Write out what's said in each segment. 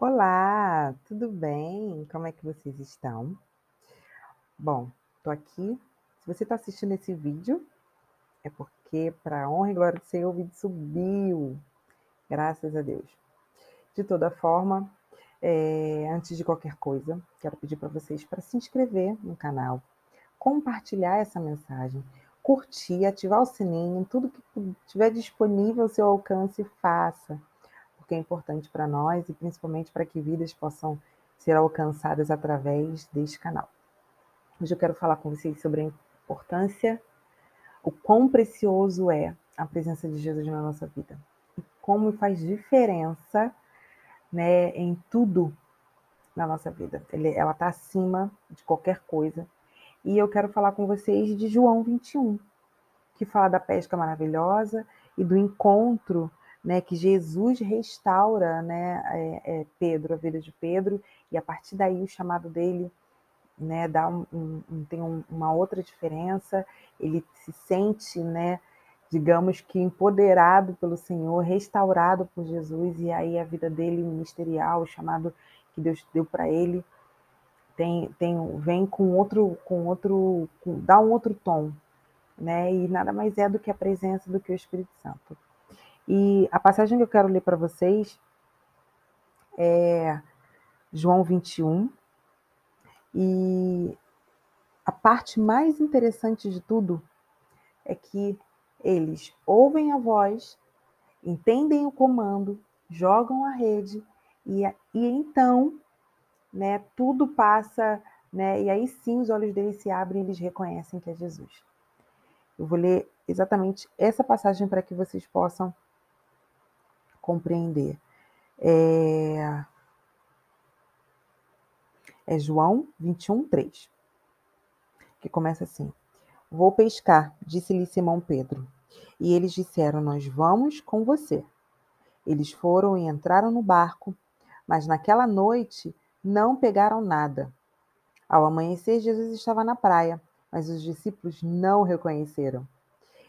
Olá, tudo bem? Como é que vocês estão? Bom, tô aqui. Se você está assistindo esse vídeo, é porque, para honra e glória do Senhor, o vídeo subiu. Graças a Deus. De toda forma, é, antes de qualquer coisa, quero pedir para vocês para se inscrever no canal, compartilhar essa mensagem, curtir, ativar o sininho, tudo que estiver disponível ao seu alcance, faça porque é importante para nós e principalmente para que vidas possam ser alcançadas através deste canal. Hoje eu quero falar com vocês sobre a importância, o quão precioso é a presença de Jesus na nossa vida e como faz diferença né, em tudo na nossa vida. Ele, ela está acima de qualquer coisa. E eu quero falar com vocês de João 21, que fala da pesca maravilhosa e do encontro né, que Jesus restaura né, é, é, Pedro, a vida de Pedro, e a partir daí o chamado dele né, dá um, um, tem um, uma outra diferença, ele se sente, né, digamos que empoderado pelo Senhor, restaurado por Jesus, e aí a vida dele ministerial, o chamado que Deus deu para ele, tem, tem, vem com outro, com outro, com, dá um outro tom, né? E nada mais é do que a presença do que o Espírito Santo. E a passagem que eu quero ler para vocês é João 21. E a parte mais interessante de tudo é que eles ouvem a voz, entendem o comando, jogam a rede e, e então, né, tudo passa, né, e aí sim os olhos deles se abrem e eles reconhecem que é Jesus. Eu vou ler exatamente essa passagem para que vocês possam compreender. É, é João 21, 3, que começa assim: Vou pescar, disse-lhe Simão Pedro. E eles disseram: Nós vamos com você. Eles foram e entraram no barco, mas naquela noite não pegaram nada. Ao amanhecer, Jesus estava na praia, mas os discípulos não o reconheceram.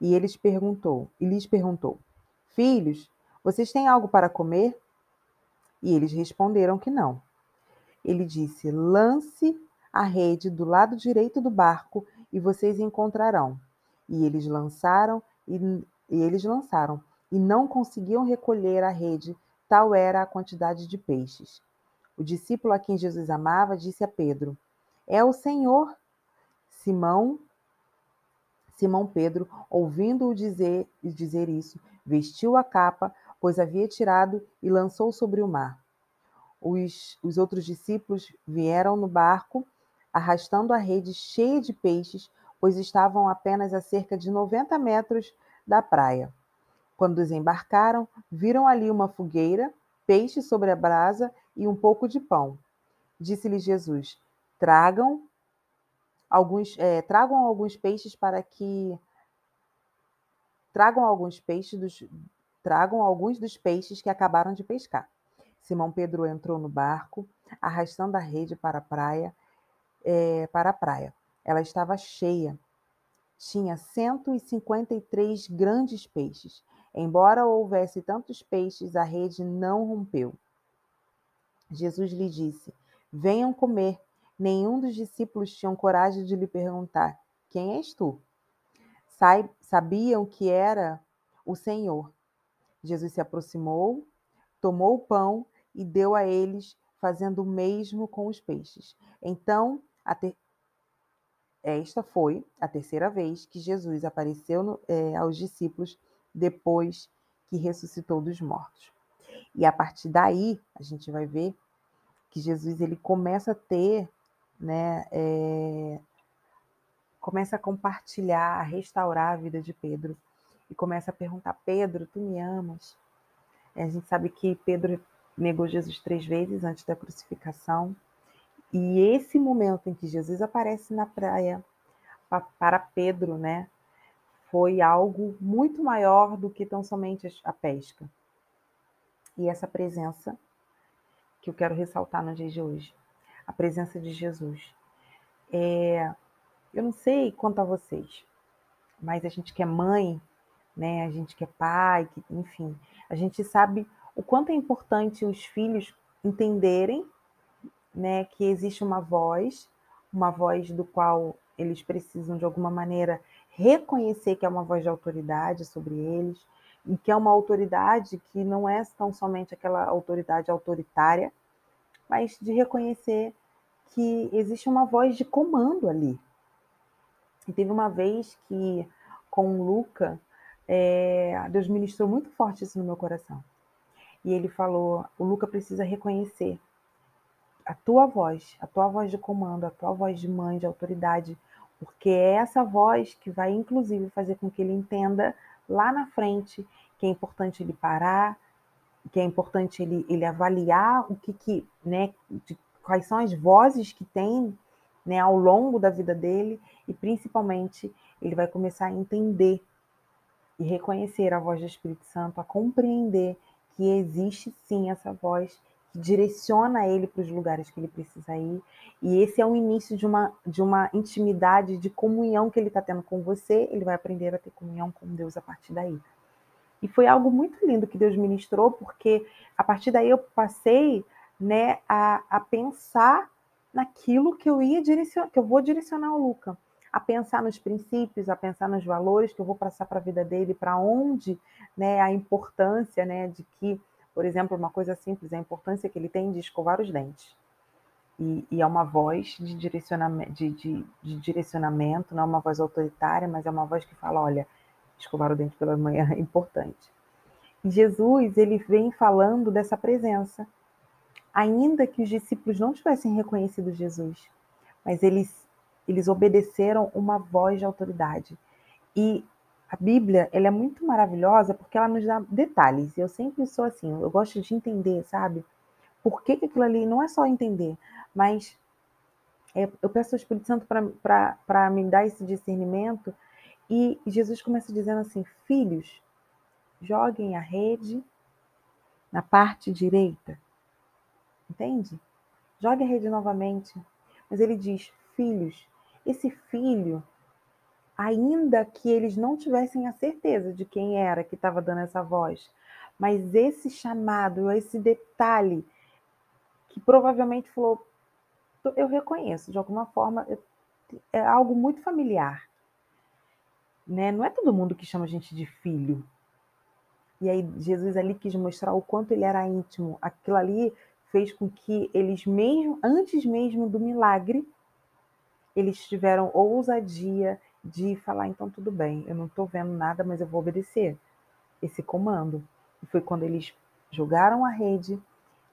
E eles perguntou, e lhes perguntou: Filhos, vocês têm algo para comer? E eles responderam que não. Ele disse: Lance a rede do lado direito do barco e vocês encontrarão. E eles lançaram e, e eles lançaram e não conseguiam recolher a rede, tal era a quantidade de peixes. O discípulo a quem Jesus amava disse a Pedro: É o Senhor. Simão Simão Pedro, ouvindo-o dizer, dizer isso, vestiu a capa, pois havia tirado e lançou sobre o mar. Os, os outros discípulos vieram no barco, arrastando a rede cheia de peixes, pois estavam apenas a cerca de 90 metros da praia. Quando desembarcaram, viram ali uma fogueira, peixe sobre a brasa e um pouco de pão. Disse-lhe Jesus: Tragam alguns, é, tragam alguns peixes para que tragam alguns peixes dos, Tragam alguns dos peixes que acabaram de pescar. Simão Pedro entrou no barco, arrastando a rede para a praia. É, para a praia. Ela estava cheia. Tinha 153 grandes peixes. Embora houvesse tantos peixes, a rede não rompeu. Jesus lhe disse: Venham comer. Nenhum dos discípulos tinham coragem de lhe perguntar: Quem és tu? Sabiam que era o Senhor. Jesus se aproximou, tomou o pão e deu a eles, fazendo o mesmo com os peixes. Então, ter... esta foi a terceira vez que Jesus apareceu no, é, aos discípulos depois que ressuscitou dos mortos. E a partir daí, a gente vai ver que Jesus ele começa a ter, né, é, começa a compartilhar, a restaurar a vida de Pedro e começa a perguntar: Pedro, tu me amas? A gente sabe que Pedro negou Jesus três vezes antes da crucificação. E esse momento em que Jesus aparece na praia para Pedro, né, foi algo muito maior do que tão somente a pesca. E essa presença que eu quero ressaltar no dia de hoje, a presença de Jesus. É, eu não sei quanto a vocês, mas a gente que é mãe né? A gente que é pai, que, enfim, a gente sabe o quanto é importante os filhos entenderem né, que existe uma voz, uma voz do qual eles precisam de alguma maneira reconhecer que é uma voz de autoridade sobre eles, e que é uma autoridade que não é tão somente aquela autoridade autoritária, mas de reconhecer que existe uma voz de comando ali. E teve uma vez que, com o Luca, é, Deus ministrou muito forte isso no meu coração. E ele falou: o Luca precisa reconhecer a tua voz, a tua voz de comando, a tua voz de mãe, de autoridade, porque é essa voz que vai, inclusive, fazer com que ele entenda lá na frente que é importante ele parar, que é importante ele, ele avaliar o que, que né, de, quais são as vozes que tem né, ao longo da vida dele e principalmente ele vai começar a entender e reconhecer a voz do Espírito Santo, a compreender que existe sim essa voz que direciona ele para os lugares que ele precisa ir. E esse é o início de uma, de uma intimidade, de comunhão que ele está tendo com você. Ele vai aprender a ter comunhão com Deus a partir daí. E foi algo muito lindo que Deus ministrou, porque a partir daí eu passei né, a, a pensar naquilo que eu ia direcionar, que eu vou direcionar ao Luca, a pensar nos princípios, a pensar nos valores que eu vou passar para a vida dele, para onde, né, a importância, né, de que por exemplo, uma coisa simples, a importância que ele tem de escovar os dentes. E, e é uma voz de direcionamento, de, de, de direcionamento, não é uma voz autoritária, mas é uma voz que fala, olha, escovar o dente pela manhã é importante. E Jesus, ele vem falando dessa presença. Ainda que os discípulos não tivessem reconhecido Jesus, mas eles, eles obedeceram uma voz de autoridade. E a Bíblia, ela é muito maravilhosa porque ela nos dá detalhes. Eu sempre sou assim, eu gosto de entender, sabe? Por que, que aquilo ali não é só entender, mas é, eu peço ao Espírito Santo para me dar esse discernimento. E Jesus começa dizendo assim: Filhos, joguem a rede na parte direita. Entende? Jogue a rede novamente. Mas ele diz: Filhos, esse filho ainda que eles não tivessem a certeza de quem era que estava dando essa voz. Mas esse chamado, esse detalhe, que provavelmente falou, eu reconheço, de alguma forma, é algo muito familiar. Né? Não é todo mundo que chama a gente de filho. E aí Jesus ali quis mostrar o quanto ele era íntimo. Aquilo ali fez com que eles mesmo, antes mesmo do milagre, eles tiveram ousadia de falar, então tudo bem, eu não estou vendo nada, mas eu vou obedecer esse comando. E foi quando eles jogaram a rede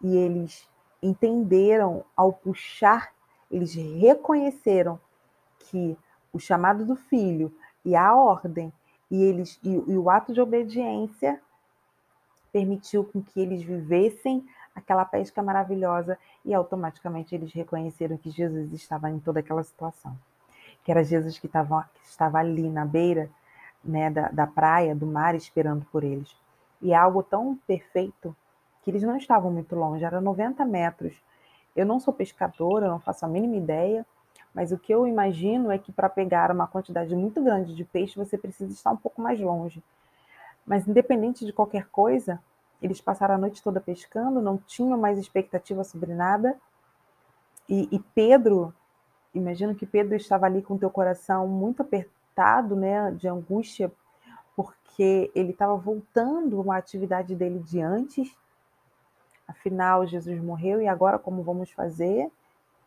e eles entenderam ao puxar, eles reconheceram que o chamado do filho e a ordem e eles e, e o ato de obediência permitiu com que eles vivessem aquela pesca maravilhosa e automaticamente eles reconheceram que Jesus estava em toda aquela situação que era Jesus que estava, que estava ali na beira né, da, da praia, do mar, esperando por eles. E é algo tão perfeito que eles não estavam muito longe, era 90 metros. Eu não sou pescadora, não faço a mínima ideia, mas o que eu imagino é que para pegar uma quantidade muito grande de peixe, você precisa estar um pouco mais longe. Mas independente de qualquer coisa, eles passaram a noite toda pescando, não tinham mais expectativa sobre nada. E, e Pedro imagino que Pedro estava ali com teu coração muito apertado, né, de angústia, porque ele estava voltando uma atividade dele de antes. Afinal, Jesus morreu e agora como vamos fazer?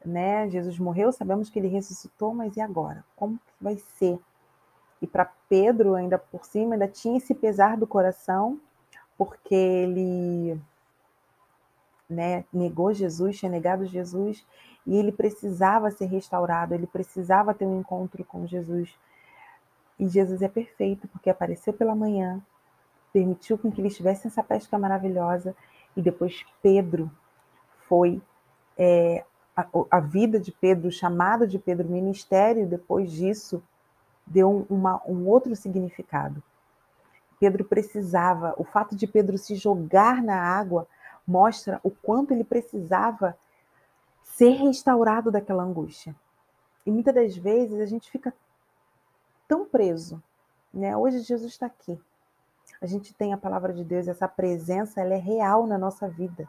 Né? Jesus morreu, sabemos que ele ressuscitou, mas e agora? Como vai ser? E para Pedro, ainda por cima, ainda tinha esse pesar do coração, porque ele né, negou Jesus, tinha negado Jesus, e ele precisava ser restaurado, ele precisava ter um encontro com Jesus. E Jesus é perfeito, porque apareceu pela manhã, permitiu com que eles tivessem essa pesca maravilhosa, e depois Pedro foi é, a, a, vida de Pedro, o chamado de Pedro, o ministério, depois disso, deu uma, um outro significado. Pedro precisava, o fato de Pedro se jogar na água mostra o quanto ele precisava ser restaurado daquela angústia. E muitas das vezes a gente fica tão preso. Né? Hoje Jesus está aqui. A gente tem a palavra de Deus, essa presença ela é real na nossa vida.